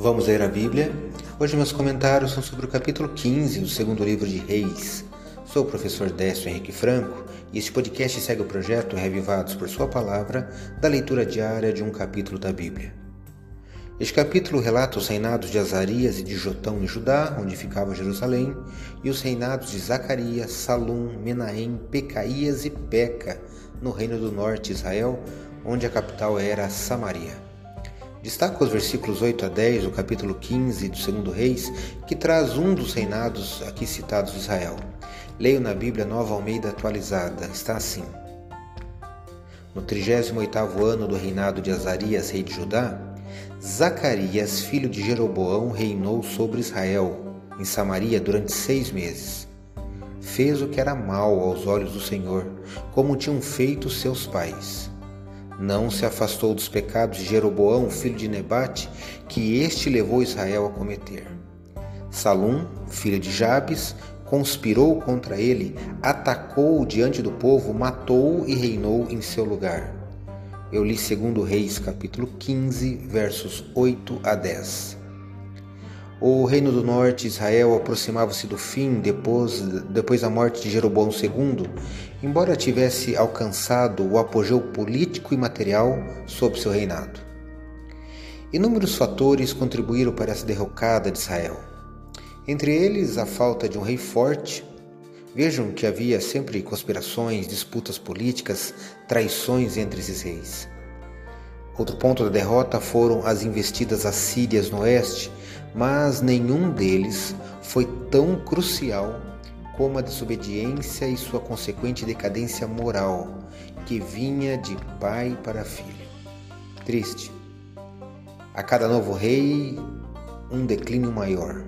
Vamos ler a Bíblia. Hoje meus comentários são sobre o capítulo 15 do segundo livro de Reis. Sou o professor Décio Henrique Franco e este podcast segue o projeto Revivados por Sua Palavra da leitura diária de um capítulo da Bíblia. Este capítulo relata os reinados de Azarias e de Jotão em Judá, onde ficava Jerusalém, e os reinados de Zacarias, Salum, Menahem, Pecaías e Peca, no reino do norte de Israel, onde a capital era Samaria. Destaca os versículos 8 a 10 do capítulo 15 do segundo Reis, que traz um dos reinados aqui citados de Israel. Leio na Bíblia Nova Almeida atualizada. Está assim: No 38º ano do reinado de Azarias, rei de Judá, Zacarias, filho de Jeroboão, reinou sobre Israel, em Samaria, durante seis meses. Fez o que era mal aos olhos do Senhor, como tinham feito seus pais não se afastou dos pecados de Jeroboão, filho de Nebate, que este levou Israel a cometer. Salum, filho de Jabes, conspirou contra ele, atacou-o diante do povo, matou-o e reinou em seu lugar. Eu li 2 Reis, capítulo 15, versos 8 a 10. O reino do norte, Israel, aproximava-se do fim depois, depois da morte de Jeroboão II, embora tivesse alcançado o apogeu político e material sob seu reinado. Inúmeros fatores contribuíram para essa derrocada de Israel. Entre eles, a falta de um rei forte. Vejam que havia sempre conspirações, disputas políticas, traições entre esses reis. Outro ponto da derrota foram as investidas assírias no oeste, mas nenhum deles foi tão crucial como a desobediência e sua consequente decadência moral, que vinha de pai para filho. Triste. A cada novo rei, um declínio maior.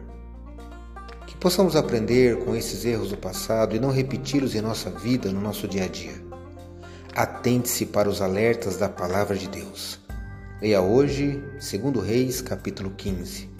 Que possamos aprender com esses erros do passado e não repeti-los em nossa vida, no nosso dia a dia. Atente-se para os alertas da palavra de Deus. Leia hoje, 2 Reis, capítulo 15.